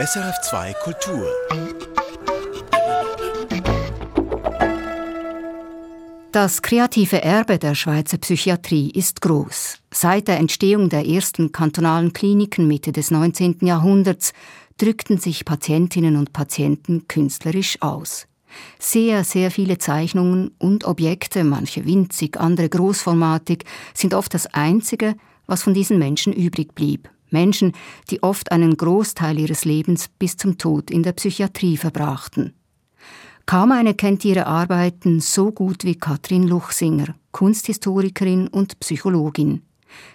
SRF2 Kultur. Das kreative Erbe der Schweizer Psychiatrie ist groß. Seit der Entstehung der ersten kantonalen Kliniken Mitte des 19. Jahrhunderts drückten sich Patientinnen und Patienten künstlerisch aus. Sehr, sehr viele Zeichnungen und Objekte, manche winzig, andere großformatig, sind oft das Einzige, was von diesen Menschen übrig blieb. Menschen, die oft einen Großteil ihres Lebens bis zum Tod in der Psychiatrie verbrachten. Kaum eine kennt ihre Arbeiten so gut wie Katrin Luchsinger, Kunsthistorikerin und Psychologin.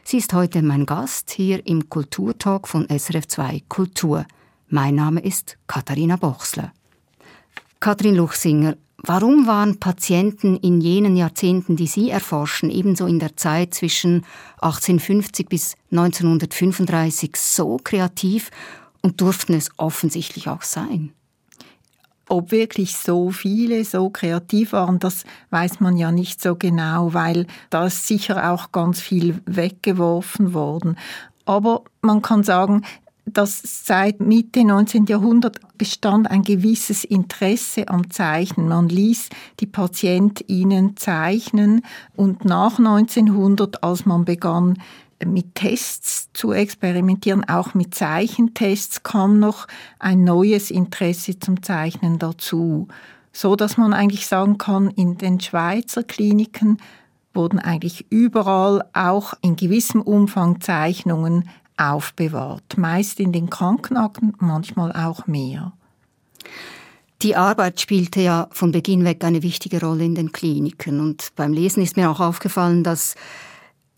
Sie ist heute mein Gast hier im Kulturtalk von SRF2 Kultur. Mein Name ist Katharina Bochsler. Katrin Luchsinger, Warum waren Patienten in jenen Jahrzehnten, die Sie erforschen, ebenso in der Zeit zwischen 1850 bis 1935 so kreativ und durften es offensichtlich auch sein? Ob wirklich so viele so kreativ waren, das weiß man ja nicht so genau, weil da ist sicher auch ganz viel weggeworfen worden. Aber man kann sagen, dass seit Mitte 19. Jahrhundert bestand ein gewisses Interesse am Zeichnen. Man ließ die PatientInnen zeichnen und nach 1900, als man begann, mit Tests zu experimentieren, auch mit Zeichentests, kam noch ein neues Interesse zum Zeichnen dazu. So dass man eigentlich sagen kann, in den Schweizer Kliniken wurden eigentlich überall auch in gewissem Umfang Zeichnungen aufbewahrt, meist in den Krankenakten, manchmal auch mehr. Die Arbeit spielte ja von Beginn weg eine wichtige Rolle in den Kliniken. Und beim Lesen ist mir auch aufgefallen, dass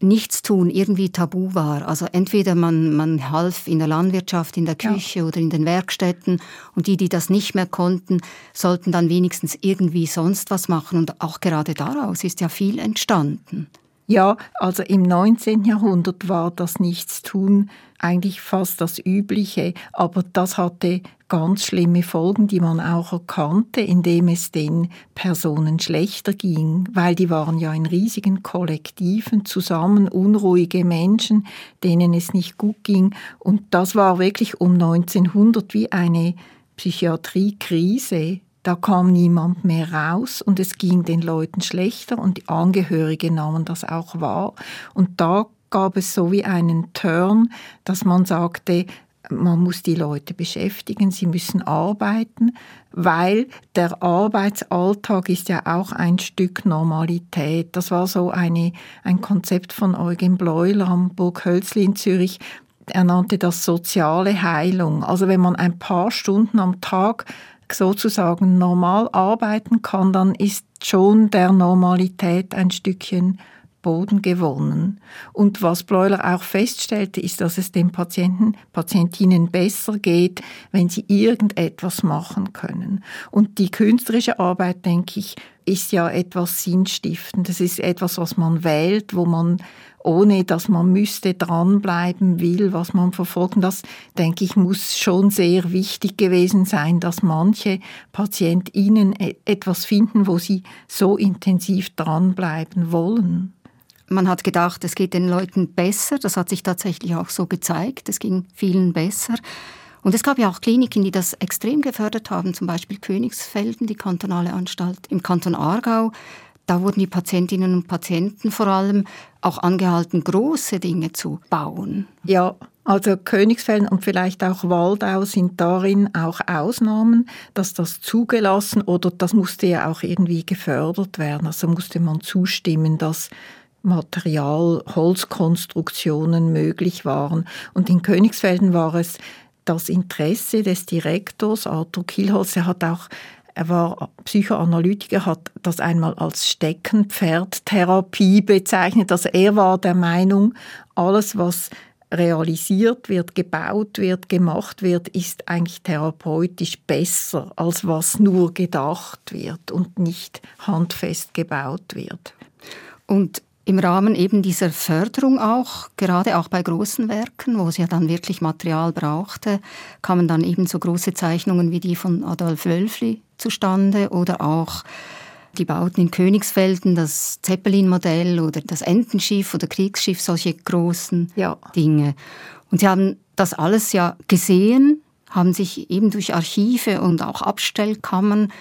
Nichtstun irgendwie tabu war. Also entweder man, man half in der Landwirtschaft, in der Küche ja. oder in den Werkstätten und die, die das nicht mehr konnten, sollten dann wenigstens irgendwie sonst was machen. Und auch gerade daraus ist ja viel entstanden. Ja, also im 19. Jahrhundert war das Nichtstun eigentlich fast das Übliche, aber das hatte ganz schlimme Folgen, die man auch erkannte, indem es den Personen schlechter ging, weil die waren ja in riesigen Kollektiven zusammen, unruhige Menschen, denen es nicht gut ging. Und das war wirklich um 1900 wie eine Psychiatriekrise da kam niemand mehr raus und es ging den Leuten schlechter und die Angehörigen nahmen das auch wahr. Und da gab es so wie einen Turn, dass man sagte, man muss die Leute beschäftigen, sie müssen arbeiten, weil der Arbeitsalltag ist ja auch ein Stück Normalität. Das war so eine, ein Konzept von Eugen Bleuler am Burg Hölzli in Zürich. Er nannte das soziale Heilung. Also wenn man ein paar Stunden am Tag sozusagen normal arbeiten kann, dann ist schon der Normalität ein Stückchen Boden gewonnen. Und was Bleuler auch feststellte, ist, dass es den Patienten, Patientinnen besser geht, wenn sie irgendetwas machen können. Und die künstlerische Arbeit, denke ich, ist ja etwas Sinnstiftendes. Ist etwas, was man wählt, wo man ohne dass man müsste dranbleiben will, was man verfolgt. Und das, denke ich, muss schon sehr wichtig gewesen sein, dass manche PatientInnen e-, etwas finden, wo sie so intensiv dranbleiben wollen. Man hat gedacht, es geht den Leuten besser. Das hat sich tatsächlich auch so gezeigt. Es ging vielen besser. Und es gab ja auch Kliniken, die das extrem gefördert haben, zum Beispiel Königsfelden, die kantonale Anstalt im Kanton Aargau. Da wurden die Patientinnen und Patienten vor allem auch angehalten, große Dinge zu bauen. Ja, also Königsfelden und vielleicht auch Waldau sind darin auch Ausnahmen, dass das zugelassen oder das musste ja auch irgendwie gefördert werden. Also musste man zustimmen, dass Material, Holzkonstruktionen möglich waren. Und in Königsfelden war es das Interesse des Direktors Arthur Kielholz, er hat auch er war Psychoanalytiker, hat das einmal als Steckenpferdtherapie bezeichnet. Also er war der Meinung, alles, was realisiert wird, gebaut wird, gemacht wird, ist eigentlich therapeutisch besser, als was nur gedacht wird und nicht handfest gebaut wird. Und im Rahmen eben dieser Förderung auch, gerade auch bei großen Werken, wo es ja dann wirklich Material brauchte, kamen dann eben so große Zeichnungen wie die von Adolf Wölfli zustande oder auch die Bauten in Königsfelden, das Zeppelin-Modell oder das Entenschiff oder Kriegsschiff, solche großen ja. Dinge. Und sie haben das alles ja gesehen, haben sich eben durch Archive und auch Abstellkammern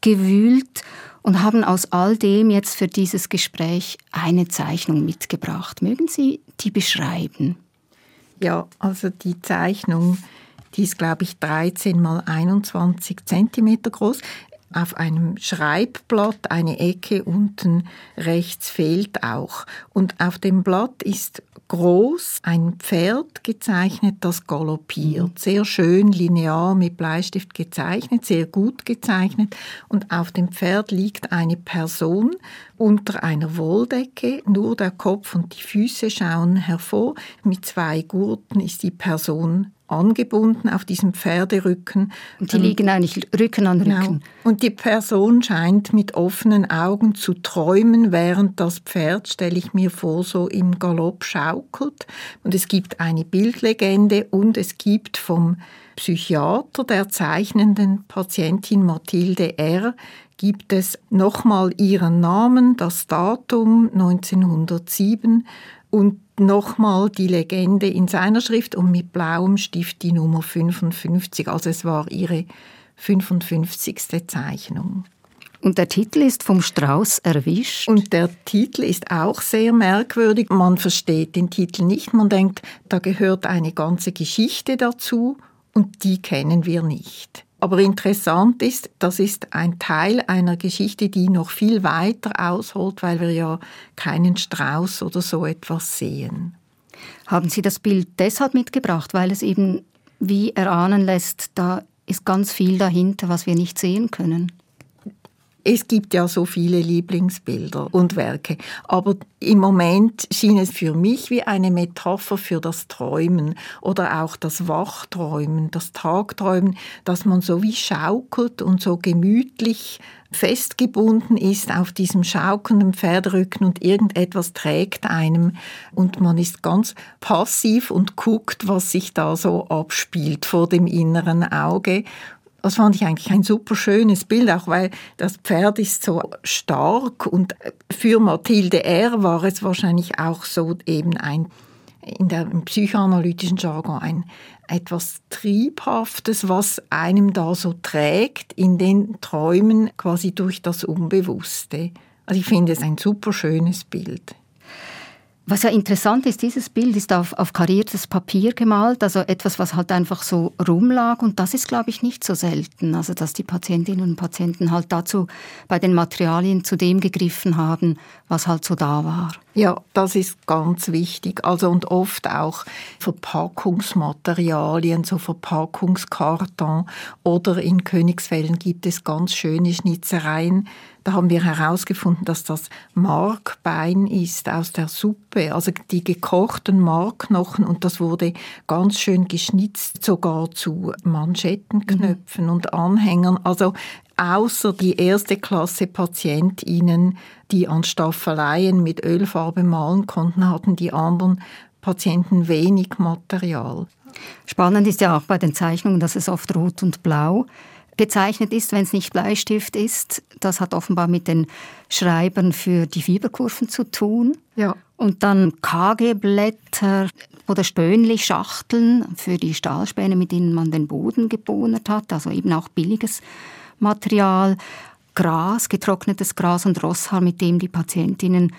gewühlt und haben aus all dem jetzt für dieses Gespräch eine Zeichnung mitgebracht. Mögen Sie die beschreiben? Ja, also die Zeichnung, die ist, glaube ich, 13 mal 21 Zentimeter groß. Auf einem Schreibblatt eine Ecke unten rechts fehlt auch. Und auf dem Blatt ist groß ein Pferd gezeichnet, das galoppiert. Mhm. Sehr schön linear mit Bleistift gezeichnet, sehr gut gezeichnet. Und auf dem Pferd liegt eine Person unter einer Wolldecke. Nur der Kopf und die Füße schauen hervor. Mit zwei Gurten ist die Person angebunden auf diesem Pferderücken. Und die liegen eigentlich Rücken an Rücken. Genau. Und die Person scheint mit offenen Augen zu träumen, während das Pferd, stelle ich mir vor, so im Galopp schaukelt. Und es gibt eine Bildlegende und es gibt vom Psychiater der zeichnenden Patientin Mathilde R. gibt es nochmal ihren Namen, das Datum 1907 und nochmal die Legende in seiner Schrift und mit blauem Stift die Nummer 55. Also es war ihre 55. Zeichnung. Und der Titel ist vom Strauß erwischt. Und der Titel ist auch sehr merkwürdig. Man versteht den Titel nicht. Man denkt, da gehört eine ganze Geschichte dazu und die kennen wir nicht. Aber interessant ist, das ist ein Teil einer Geschichte, die noch viel weiter ausholt, weil wir ja keinen Strauß oder so etwas sehen. Haben Sie das Bild deshalb mitgebracht, weil es eben wie erahnen lässt, da ist ganz viel dahinter, was wir nicht sehen können? Es gibt ja so viele Lieblingsbilder und Werke, aber im Moment schien es für mich wie eine Metapher für das Träumen oder auch das Wachträumen, das Tagträumen, dass man so wie schaukelt und so gemütlich festgebunden ist auf diesem schaukelnden Pferderücken und irgendetwas trägt einem und man ist ganz passiv und guckt, was sich da so abspielt vor dem inneren Auge das fand ich eigentlich ein super schönes Bild, auch weil das Pferd ist so stark und für Mathilde R. war es wahrscheinlich auch so eben ein in der psychoanalytischen Jargon ein etwas Triebhaftes, was einem da so trägt in den Träumen quasi durch das Unbewusste. Also ich finde es ein super schönes Bild. Was ja interessant ist, dieses Bild ist auf, auf kariertes Papier gemalt, also etwas, was halt einfach so rumlag. Und das ist, glaube ich, nicht so selten. Also, dass die Patientinnen und Patienten halt dazu bei den Materialien zu dem gegriffen haben, was halt so da war. Ja, das ist ganz wichtig. Also, und oft auch Verpackungsmaterialien, so Verpackungskarton. Oder in Königsfällen gibt es ganz schöne Schnitzereien da haben wir herausgefunden, dass das Markbein ist aus der Suppe, also die gekochten Markknochen und das wurde ganz schön geschnitzt, sogar zu Manschettenknöpfen mhm. und Anhängern. Also außer die erste Klasse PatientInnen, die an Staffeleien mit Ölfarbe malen konnten, hatten die anderen Patienten wenig Material. Spannend ist ja auch bei den Zeichnungen, dass es oft rot und blau gezeichnet ist, wenn es nicht Bleistift ist. Das hat offenbar mit den Schreibern für die Fieberkurven zu tun. Ja. Und dann KG-Blätter oder Spönli-Schachteln für die Stahlspäne, mit denen man den Boden gebohnert hat, also eben auch billiges Material. Gras, getrocknetes Gras und Rosshaar, mit dem die Patientinnen,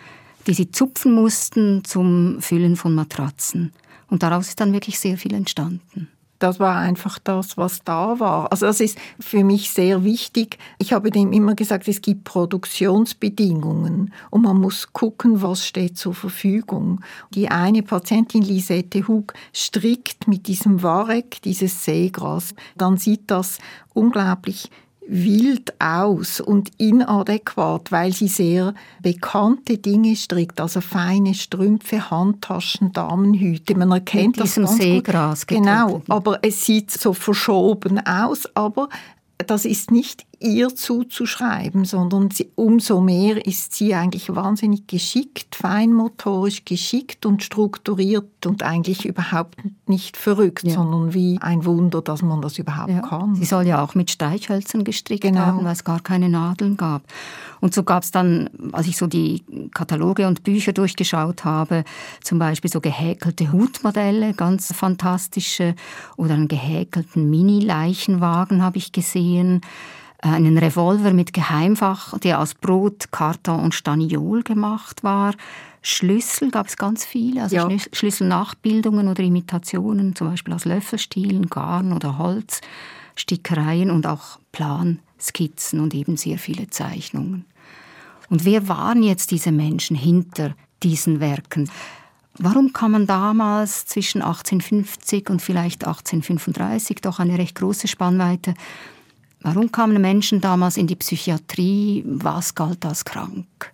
die sie zupfen mussten zum Füllen von Matratzen. Und daraus ist dann wirklich sehr viel entstanden das war einfach das, was da war. Also das ist für mich sehr wichtig. Ich habe dem immer gesagt, es gibt Produktionsbedingungen und man muss gucken, was steht zur Verfügung. Die eine Patientin, Lisette Hug, strickt mit diesem Warek dieses Seegras. Dann sieht das unglaublich wild aus und inadäquat, weil sie sehr bekannte Dinge strickt, also feine Strümpfe, Handtaschen, Damenhüte. Man erkennt Mit das ganz Seegras gut. Genau, aber es sieht so verschoben aus, aber das ist nicht ihr zuzuschreiben, sondern sie, umso mehr ist sie eigentlich wahnsinnig geschickt, feinmotorisch geschickt und strukturiert und eigentlich überhaupt nicht verrückt, ja. sondern wie ein Wunder, dass man das überhaupt ja. kann. Sie soll ja auch mit Streichhölzern gestrickt genau. haben, weil es gar keine Nadeln gab. Und so gab es dann, als ich so die Kataloge und Bücher durchgeschaut habe, zum Beispiel so gehäkelte Hutmodelle, ganz fantastische, oder einen gehäkelten Mini-Leichenwagen habe ich gesehen einen Revolver mit Geheimfach, der aus Brot, Karton und Staniol gemacht war. Schlüssel gab es ganz viele, also ja. Schlüsselnachbildungen oder Imitationen, zum Beispiel aus Löffelstielen, Garn oder Holz, Stickereien und auch Planskizzen und eben sehr viele Zeichnungen. Und wer waren jetzt diese Menschen hinter diesen Werken? Warum kann man damals zwischen 1850 und vielleicht 1835 doch eine recht große Spannweite Warum kamen Menschen damals in die Psychiatrie? Was galt als krank?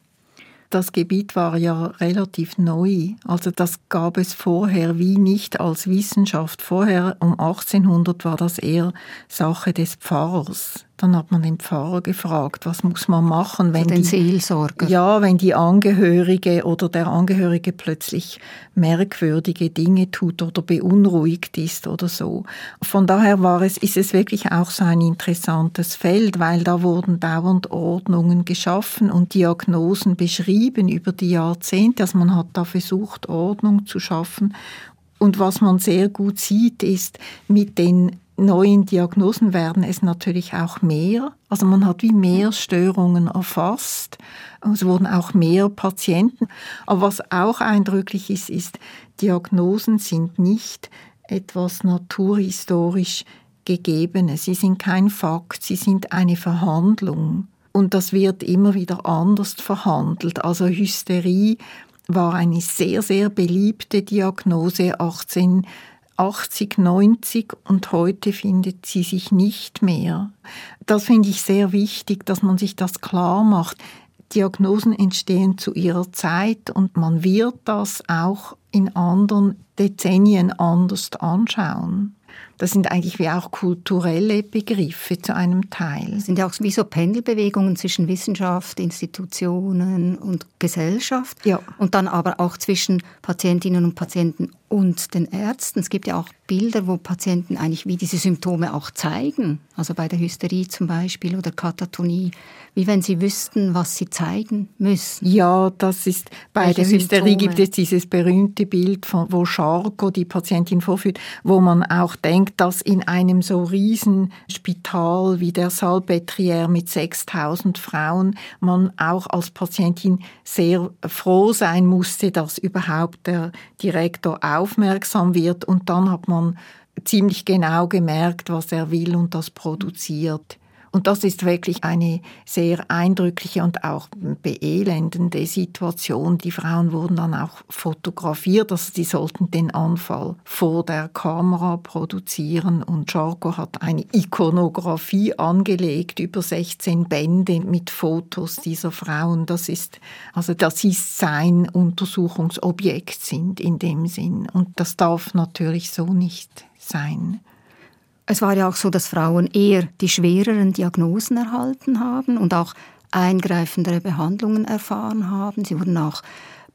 Das Gebiet war ja relativ neu. Also das gab es vorher wie nicht als Wissenschaft. Vorher um 1800 war das eher Sache des Pfarrers. Dann hat man den Pfarrer gefragt, was muss man machen, wenn den die, Seelsorger. Ja, wenn die Angehörige oder der Angehörige plötzlich merkwürdige Dinge tut oder beunruhigt ist oder so. Von daher war es, ist es wirklich auch so ein interessantes Feld, weil da wurden dauernd Ordnungen geschaffen und Diagnosen beschrieben über die Jahrzehnte. Also man hat da versucht, Ordnung zu schaffen und was man sehr gut sieht, ist mit den neuen Diagnosen werden es natürlich auch mehr. Also man hat wie mehr Störungen erfasst. Es wurden auch mehr Patienten. Aber was auch eindrücklich ist, ist, Diagnosen sind nicht etwas naturhistorisch Gegebenes. Sie sind kein Fakt, sie sind eine Verhandlung. Und das wird immer wieder anders verhandelt. Also Hysterie war eine sehr, sehr beliebte Diagnose 18 80, 90 und heute findet sie sich nicht mehr. Das finde ich sehr wichtig, dass man sich das klar macht. Diagnosen entstehen zu ihrer Zeit und man wird das auch in anderen Dezennien anders anschauen. Das sind eigentlich wie auch kulturelle Begriffe zu einem Teil. Das sind ja auch wie so Pendelbewegungen zwischen Wissenschaft, Institutionen und Gesellschaft. Ja. Und dann aber auch zwischen Patientinnen und Patienten und den Ärzten. Es gibt ja auch Bilder, wo Patienten eigentlich wie diese Symptome auch zeigen. Also bei der Hysterie zum Beispiel oder Katatonie, wie wenn sie wüssten, was sie zeigen müssen. Ja, das ist bei Welche der Hysterie Symptome? gibt es dieses berühmte Bild, von, wo Charcot die Patientin vorführt, wo man auch denkt, dass in einem so riesen Spital wie der Salpêtrière mit 6000 Frauen man auch als Patientin sehr froh sein musste, dass überhaupt der Direktor aufmerksam wird und dann hat man ziemlich genau gemerkt, was er will und das produziert. Und das ist wirklich eine sehr eindrückliche und auch beelendende Situation. Die Frauen wurden dann auch fotografiert, also sie sollten den Anfall vor der Kamera produzieren. Und Jarko hat eine Ikonografie angelegt über 16 Bände mit Fotos dieser Frauen. Das ist, also dass sie sein Untersuchungsobjekt sind in dem Sinn. Und das darf natürlich so nicht sein. Es war ja auch so, dass Frauen eher die schwereren Diagnosen erhalten haben und auch eingreifendere Behandlungen erfahren haben. Sie wurden auch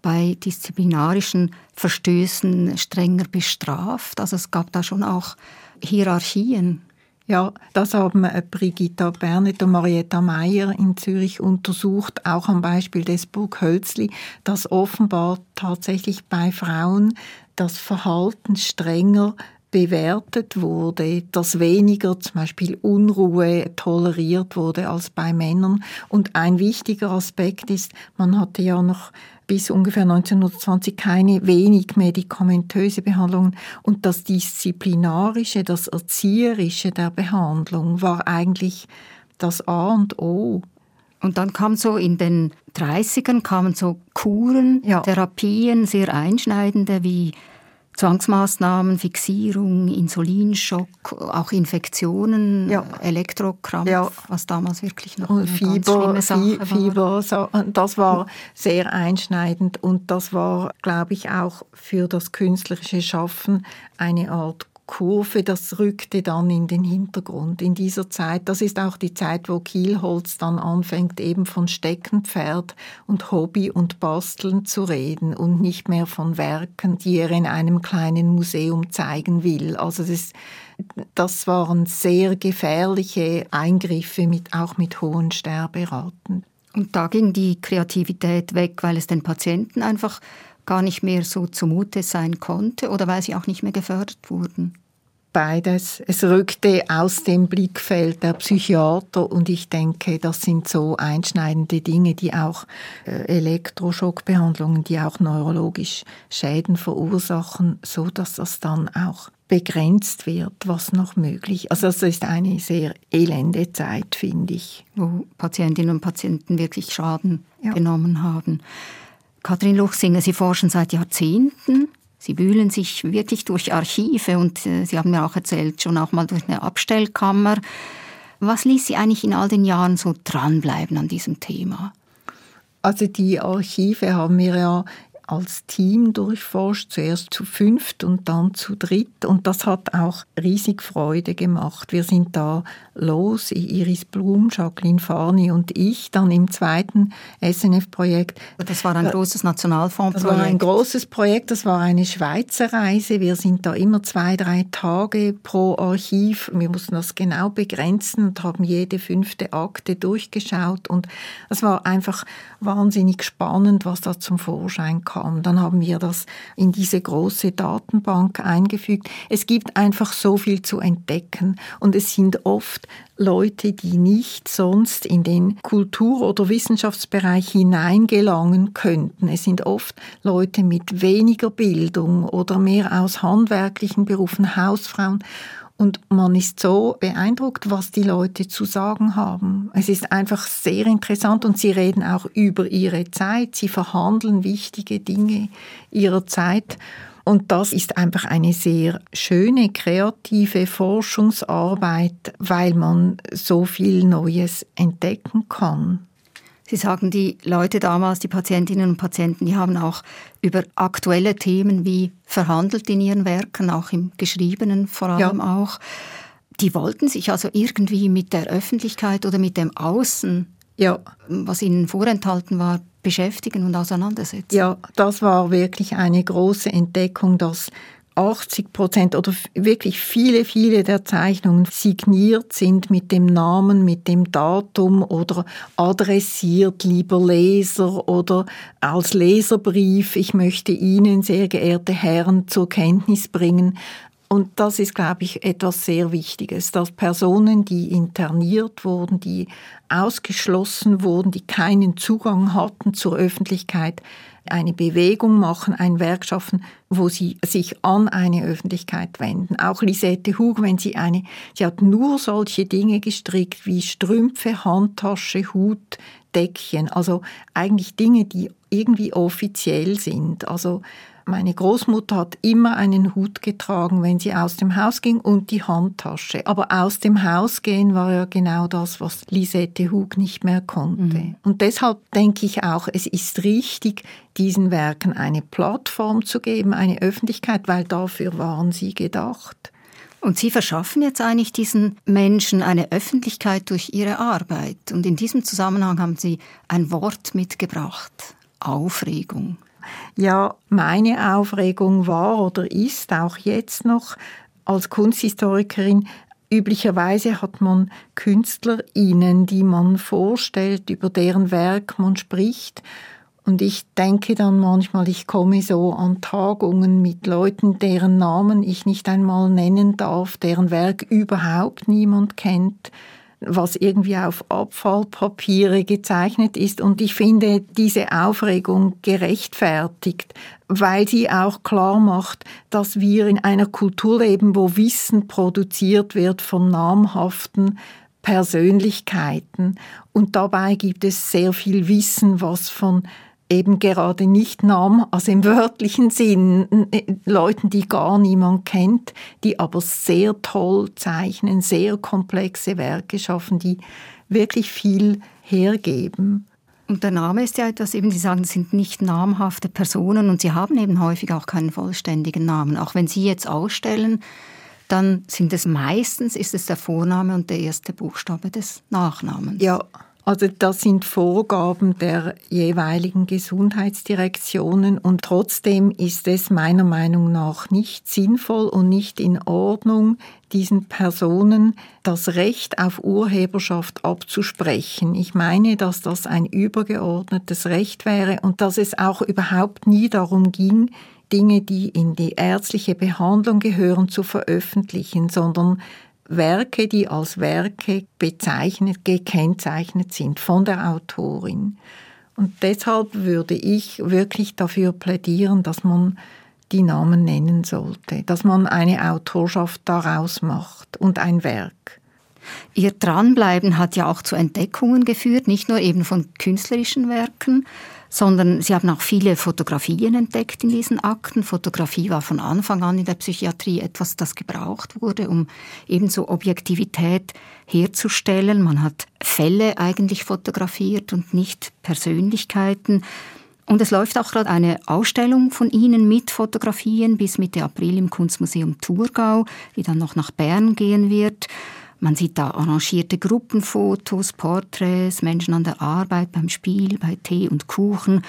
bei disziplinarischen Verstößen strenger bestraft. Also es gab da schon auch Hierarchien. Ja, das haben äh, Brigitta Bernet und Marietta Meyer in Zürich untersucht, auch am Beispiel des Burghölzli, dass offenbar tatsächlich bei Frauen das Verhalten strenger bewertet wurde, dass weniger zum Beispiel Unruhe toleriert wurde als bei Männern. Und ein wichtiger Aspekt ist, man hatte ja noch bis ungefähr 1920 keine wenig medikamentöse Behandlungen und das Disziplinarische, das Erzieherische der Behandlung war eigentlich das A und O. Und dann kam so in den 30ern kamen so Kuren, ja. Therapien, sehr einschneidende wie Zwangsmaßnahmen, Fixierung, Insulinschock, auch Infektionen, ja. Elektrokrampf, ja. was damals wirklich noch und Fieber, ganz Sache Fieber, so, das war sehr einschneidend und das war, glaube ich, auch für das künstlerische Schaffen eine Art Kurve, das rückte dann in den Hintergrund in dieser Zeit. Das ist auch die Zeit, wo Kielholz dann anfängt, eben von Steckenpferd und Hobby und Basteln zu reden und nicht mehr von Werken, die er in einem kleinen Museum zeigen will. Also das, das waren sehr gefährliche Eingriffe, mit, auch mit hohen Sterberaten. Und da ging die Kreativität weg, weil es den Patienten einfach gar nicht mehr so zumute sein konnte oder weil sie auch nicht mehr gefördert wurden? Beides. Es rückte aus dem Blickfeld der Psychiater und ich denke, das sind so einschneidende Dinge, die auch äh, Elektroschockbehandlungen, die auch neurologisch Schäden verursachen, so dass das dann auch begrenzt wird, was noch möglich. Also das ist eine sehr elende Zeit, finde ich. Wo Patientinnen und Patienten wirklich Schaden ja. genommen haben. Kathrin Luchsinger, Sie forschen seit Jahrzehnten. Sie wühlen sich wirklich durch Archive und äh, Sie haben mir auch erzählt, schon auch mal durch eine Abstellkammer. Was ließ Sie eigentlich in all den Jahren so dranbleiben an diesem Thema? Also die Archive haben wir ja als Team durchforscht, zuerst zu fünft und dann zu dritt. Und das hat auch riesig Freude gemacht. Wir sind da los, Iris Blum, Jacqueline Farni und ich, dann im zweiten SNF-Projekt. Das war ein äh, großes Nationalfondsprojekt. Das war ein großes Projekt, das war eine Schweizer Reise. Wir sind da immer zwei, drei Tage pro Archiv. Wir mussten das genau begrenzen und haben jede fünfte Akte durchgeschaut. Und es war einfach wahnsinnig spannend, was da zum Vorschein kam. Dann haben wir das in diese große Datenbank eingefügt. Es gibt einfach so viel zu entdecken und es sind oft Leute, die nicht sonst in den Kultur- oder Wissenschaftsbereich hineingelangen könnten. Es sind oft Leute mit weniger Bildung oder mehr aus handwerklichen Berufen, Hausfrauen. Und man ist so beeindruckt, was die Leute zu sagen haben. Es ist einfach sehr interessant und sie reden auch über ihre Zeit. Sie verhandeln wichtige Dinge ihrer Zeit. Und das ist einfach eine sehr schöne, kreative Forschungsarbeit, weil man so viel Neues entdecken kann. Sie sagen, die Leute damals, die Patientinnen und Patienten, die haben auch über aktuelle Themen wie verhandelt in ihren Werken, auch im Geschriebenen vor allem ja. auch. Die wollten sich also irgendwie mit der Öffentlichkeit oder mit dem Außen, ja. was ihnen vorenthalten war, beschäftigen und auseinandersetzen. Ja, das war wirklich eine große Entdeckung, dass 80 Prozent oder wirklich viele, viele der Zeichnungen signiert sind mit dem Namen, mit dem Datum oder adressiert, lieber Leser oder als Leserbrief. Ich möchte Ihnen, sehr geehrte Herren, zur Kenntnis bringen. Und das ist, glaube ich, etwas sehr Wichtiges, dass Personen, die interniert wurden, die ausgeschlossen wurden, die keinen Zugang hatten zur Öffentlichkeit, eine Bewegung machen, ein Werk schaffen, wo sie sich an eine Öffentlichkeit wenden. Auch Lisette Hug, wenn sie eine, sie hat nur solche Dinge gestrickt wie Strümpfe, Handtasche, Hut, Deckchen, also eigentlich Dinge, die irgendwie offiziell sind. Also meine Großmutter hat immer einen Hut getragen, wenn sie aus dem Haus ging und die Handtasche. Aber aus dem Haus gehen war ja genau das, was Lisette Hug nicht mehr konnte. Mhm. Und deshalb denke ich auch, es ist richtig, diesen Werken eine Plattform zu geben, eine Öffentlichkeit, weil dafür waren sie gedacht. Und Sie verschaffen jetzt eigentlich diesen Menschen eine Öffentlichkeit durch Ihre Arbeit. Und in diesem Zusammenhang haben Sie ein Wort mitgebracht. Aufregung. Ja, meine Aufregung war oder ist auch jetzt noch als Kunsthistorikerin, Üblicherweise hat man KünstlerInnen, die man vorstellt, über deren Werk man spricht. Und ich denke dann manchmal, ich komme so an Tagungen mit Leuten, deren Namen ich nicht einmal nennen darf, deren Werk überhaupt niemand kennt was irgendwie auf Abfallpapiere gezeichnet ist. Und ich finde diese Aufregung gerechtfertigt, weil sie auch klar macht, dass wir in einer Kultur leben, wo Wissen produziert wird von namhaften Persönlichkeiten. Und dabei gibt es sehr viel Wissen, was von eben gerade nicht nahm, also im wörtlichen Sinn, Leuten, die gar niemand kennt, die aber sehr toll zeichnen, sehr komplexe Werke schaffen, die wirklich viel hergeben. Und der Name ist ja etwas, eben Sie sagen, das sind nicht namhafte Personen und sie haben eben häufig auch keinen vollständigen Namen. Auch wenn Sie jetzt ausstellen, dann sind es meistens, ist es der Vorname und der erste Buchstabe des Nachnamens. Ja, also das sind Vorgaben der jeweiligen Gesundheitsdirektionen und trotzdem ist es meiner Meinung nach nicht sinnvoll und nicht in Ordnung, diesen Personen das Recht auf Urheberschaft abzusprechen. Ich meine, dass das ein übergeordnetes Recht wäre und dass es auch überhaupt nie darum ging, Dinge, die in die ärztliche Behandlung gehören, zu veröffentlichen, sondern Werke, die als Werke bezeichnet, gekennzeichnet sind von der Autorin. Und deshalb würde ich wirklich dafür plädieren, dass man die Namen nennen sollte, dass man eine Autorschaft daraus macht und ein Werk. Ihr Dranbleiben hat ja auch zu Entdeckungen geführt, nicht nur eben von künstlerischen Werken, sondern sie haben auch viele Fotografien entdeckt in diesen Akten. Fotografie war von Anfang an in der Psychiatrie etwas, das gebraucht wurde, um ebenso Objektivität herzustellen. Man hat Fälle eigentlich fotografiert und nicht Persönlichkeiten. Und es läuft auch gerade eine Ausstellung von Ihnen mit Fotografien bis Mitte April im Kunstmuseum Thurgau, die dann noch nach Bern gehen wird. Man sieht da arrangierte Gruppenfotos, Porträts, Menschen an der Arbeit, beim Spiel, bei Tee und Kuchen.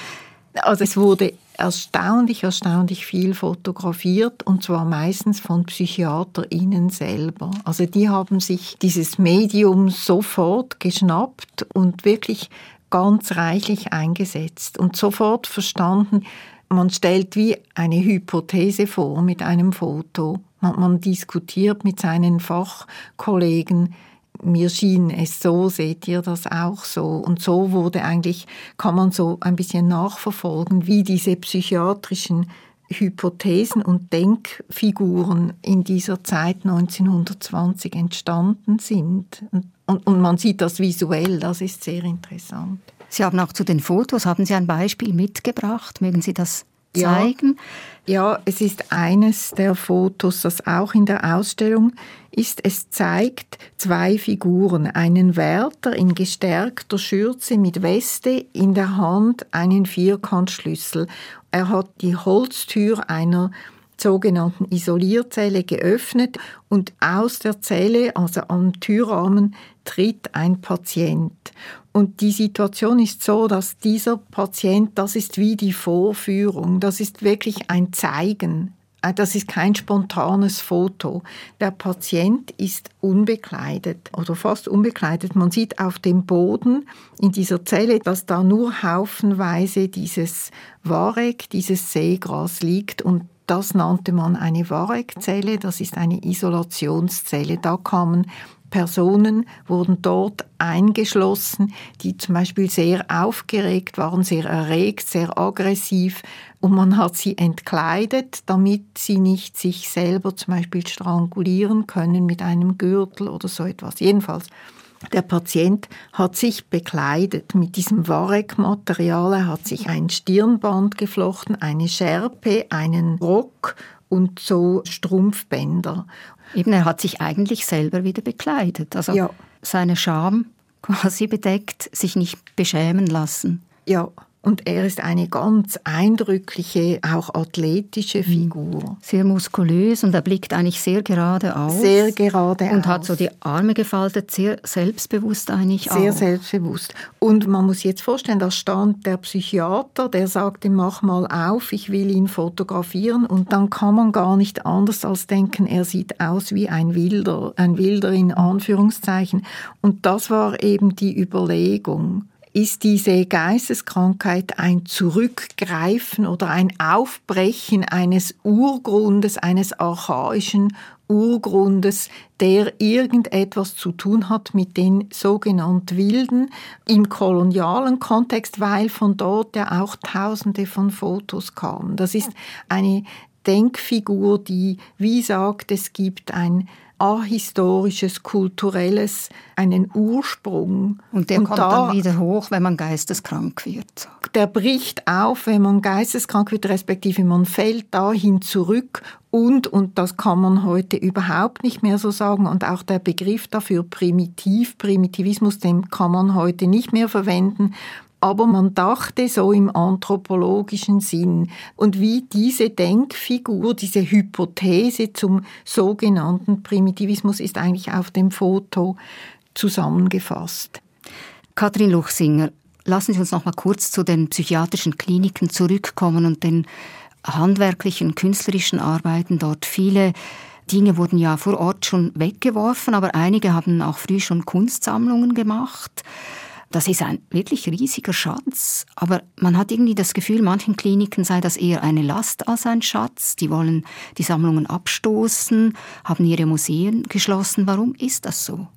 Also es wurde erstaunlich, erstaunlich viel fotografiert und zwar meistens von PsychiaterInnen selber. Also die haben sich dieses Medium sofort geschnappt und wirklich ganz reichlich eingesetzt und sofort verstanden, man stellt wie eine Hypothese vor mit einem Foto man, man diskutiert mit seinen Fachkollegen, mir schien es so, seht ihr das auch so? Und so wurde eigentlich, kann man so ein bisschen nachverfolgen, wie diese psychiatrischen Hypothesen und Denkfiguren in dieser Zeit 1920 entstanden sind. Und, und, und, man sieht das visuell, das ist sehr interessant. Sie haben auch zu den Fotos, haben Sie ein Beispiel mitgebracht? Mögen Sie das zeigen? Ja, ja, es ist eines der Fotos, das auch in der Ausstellung ist. Es zeigt zwei Figuren, einen Wärter in gestärkter Schürze mit Weste, in der Hand einen Vierkantschlüssel. Er hat die Holztür einer sogenannten Isolierzelle geöffnet und aus der Zelle, also am Türrahmen, tritt ein Patient. Und die Situation ist so, dass dieser Patient, das ist wie die Vorführung, das ist wirklich ein Zeigen. Äh, das ist kein spontanes Foto. Der Patient ist unbekleidet oder fast unbekleidet. Man sieht auf dem Boden in dieser Zelle, dass da nur haufenweise dieses Warek, dieses Seegras liegt und das nannte man eine Warek-Zelle, das ist eine Isolationszelle. Da kamen Personen wurden dort eingeschlossen, die zum Beispiel sehr aufgeregt waren, sehr erregt, sehr aggressiv. Und man hat sie entkleidet, damit sie nicht sich selber zum Beispiel strangulieren können mit einem Gürtel oder so etwas. Jedenfalls, der Patient hat sich bekleidet mit diesem Warek-Material. Er hat sich ein Stirnband geflochten, eine Schärpe, einen Rock und so Strumpfbänder. Eben, er hat sich eigentlich selber wieder bekleidet. Also ja. seine Scham quasi bedeckt, sich nicht beschämen lassen. Ja, und er ist eine ganz eindrückliche, auch athletische mhm. Figur. Sehr muskulös und er blickt eigentlich sehr gerade aus. Sehr gerade Und hat so die Arme gefaltet, sehr selbstbewusst eigentlich Sehr auch. selbstbewusst. Und man muss jetzt vorstellen, da stand der Psychiater, der sagte, mach mal auf, ich will ihn fotografieren. Und dann kann man gar nicht anders als denken, er sieht aus wie ein Wilder, ein Wilder in Anführungszeichen. Und das war eben die Überlegung ist diese Geisteskrankheit ein Zurückgreifen oder ein Aufbrechen eines Urgrundes, eines archaischen Urgrundes, der irgendetwas zu tun hat mit den sogenannten Wilden im kolonialen Kontext, weil von dort ja auch Tausende von Fotos kamen. Das ist eine Denkfigur, die wie sagt, es gibt ein ahistorisches, kulturelles, einen Ursprung. Und der und kommt da, dann wieder hoch, wenn man geisteskrank wird. Der bricht auf, wenn man geisteskrank wird, respektive man fällt dahin zurück und, und das kann man heute überhaupt nicht mehr so sagen, und auch der Begriff dafür primitiv, Primitivismus, den kann man heute nicht mehr verwenden. Aber man dachte so im anthropologischen Sinn. Und wie diese Denkfigur, diese Hypothese zum sogenannten Primitivismus ist eigentlich auf dem Foto zusammengefasst. Kathrin Luchsinger, lassen Sie uns noch mal kurz zu den psychiatrischen Kliniken zurückkommen und den handwerklichen, künstlerischen Arbeiten dort. Viele Dinge wurden ja vor Ort schon weggeworfen, aber einige haben auch früh schon Kunstsammlungen gemacht. Das ist ein wirklich riesiger Schatz, aber man hat irgendwie das Gefühl, manchen Kliniken sei das eher eine Last als ein Schatz. Die wollen die Sammlungen abstoßen, haben ihre Museen geschlossen. Warum ist das so?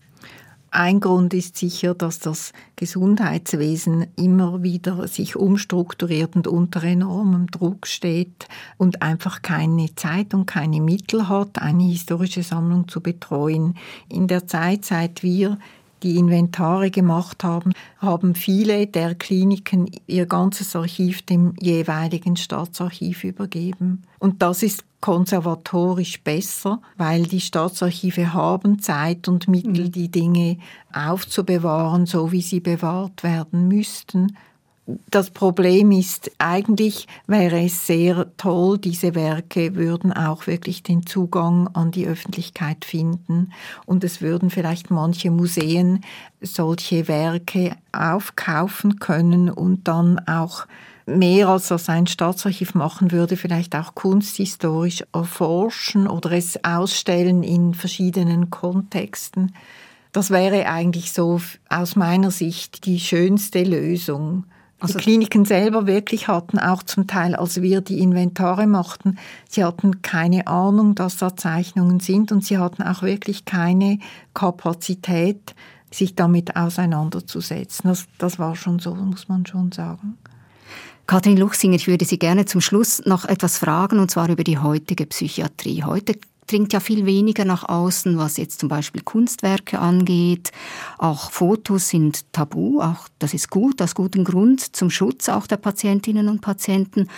Ein Grund ist sicher, dass das Gesundheitswesen immer wieder sich umstrukturiert und unter enormem Druck steht und einfach keine Zeit und keine Mittel hat, eine historische Sammlung zu betreuen. In der Zeit, seit wir die Inventare gemacht haben, haben viele der Kliniken ihr ganzes Archiv dem jeweiligen Staatsarchiv übergeben. Und das ist konservatorisch besser, weil die Staatsarchive haben Zeit und Mittel, mhm. die Dinge aufzubewahren, so wie sie bewahrt werden müssten das Problem ist, eigentlich wäre es sehr toll, diese Werke würden auch wirklich den Zugang an die Öffentlichkeit finden und es würden vielleicht manche Museen solche Werke aufkaufen können und dann auch mehr als das ein Staatsarchiv machen würde, vielleicht auch kunsthistorisch erforschen oder es ausstellen in verschiedenen Kontexten. Das wäre eigentlich so aus meiner Sicht die schönste Lösung. Also die Kliniken selber wirklich hatten auch zum Teil, als wir die Inventare machten, sie hatten keine Ahnung, dass da Zeichnungen sind und sie hatten auch wirklich keine Kapazität, sich damit auseinanderzusetzen. Das, das war schon so, muss man schon sagen. Kathrin Luchsinger, ich würde Sie gerne zum Schluss noch etwas fragen, und zwar über die heutige Psychiatrie. Heute dringt ja viel weniger nach außen, was jetzt zum Beispiel Kunstwerke angeht. Auch Fotos sind tabu, auch das ist gut, aus gutem Grund, zum Schutz auch der Patientinnen und Patienten.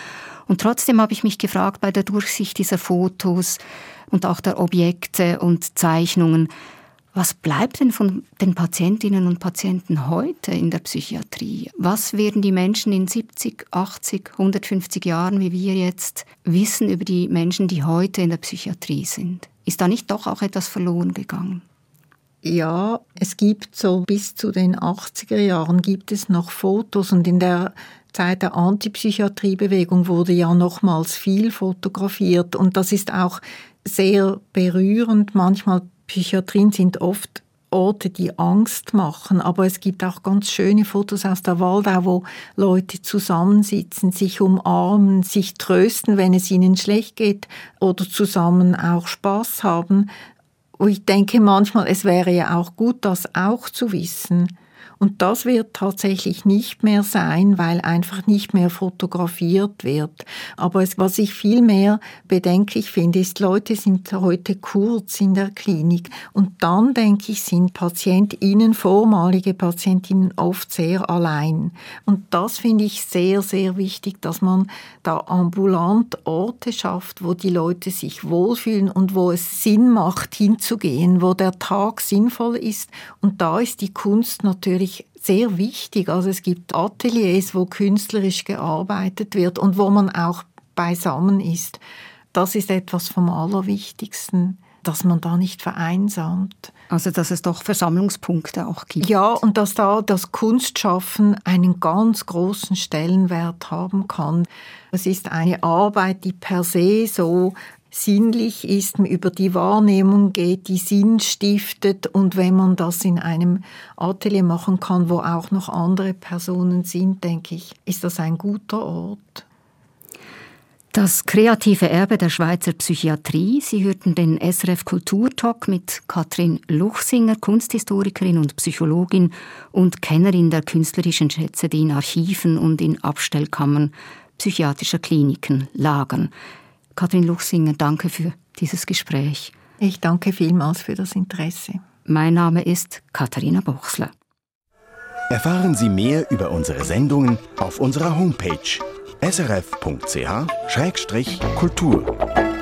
Und trotzdem habe ich mich gefragt bei der Durchsicht dieser Fotos und auch der Objekte und Zeichnungen, was bleibt denn von den Patientinnen und Patienten heute in der Psychiatrie? Was werden die Menschen in 70, 80, 150 Jahren, wie wir jetzt, wissen über die Menschen, die heute in der Psychiatrie sind? Ist da nicht doch auch etwas verloren gegangen? Ja, es gibt so bis zu den 80er Jahren gibt es noch Fotos und in der Zeit der Antipsychiatriebewegung wurde ja nochmals viel fotografiert und das ist auch sehr berührend. Manchmal Psychiatrien sind oft Orte, die Angst machen, aber es gibt auch ganz schöne Fotos aus der Waldau, wo Leute zusammensitzen, sich umarmen, sich trösten, wenn es ihnen schlecht geht oder zusammen auch Spaß haben. Und ich denke manchmal, es wäre ja auch gut, das auch zu wissen. Und das wird tatsächlich nicht mehr sein, weil einfach nicht mehr fotografiert wird. Aber es, was ich viel mehr bedenklich finde, ist, Leute sind heute kurz in der Klinik. Und dann, denke ich, sind PatientInnen, vormalige Patientinnen oft sehr allein. Und das finde ich sehr, sehr wichtig, dass man da ambulant Orte schafft, wo die Leute sich wohlfühlen und wo es Sinn macht, hinzugehen, wo der Tag sinnvoll ist. Und da ist die Kunst natürlich sehr wichtig. Also es gibt Ateliers, wo künstlerisch gearbeitet wird und wo man auch beisammen ist. Das ist etwas vom Allerwichtigsten, dass man da nicht vereinsamt. Also dass es doch Versammlungspunkte auch gibt. Ja, und dass da das Kunstschaffen einen ganz großen Stellenwert haben kann. Es ist eine Arbeit, die per se so sinnlich ist, über die Wahrnehmung geht, die Sinn stiftet und wenn man das in einem Atelier machen kann, wo auch noch andere Personen sind, denke ich, ist das ein guter Ort. Das kreative Erbe der Schweizer Psychiatrie. Sie hörten den SRF Kulturtalk mit Katrin Luchsinger, Kunsthistorikerin und Psychologin und Kennerin der künstlerischen Schätze, die in Archiven und in Abstellkammern psychiatrischer Kliniken lagern. Kathrin Luchsinger, danke für dieses Gespräch. Ich danke vielmals für das Interesse. Mein Name ist Katharina Bochsler. Erfahren Sie mehr über unsere Sendungen auf unserer Homepage srf.ch-kultur.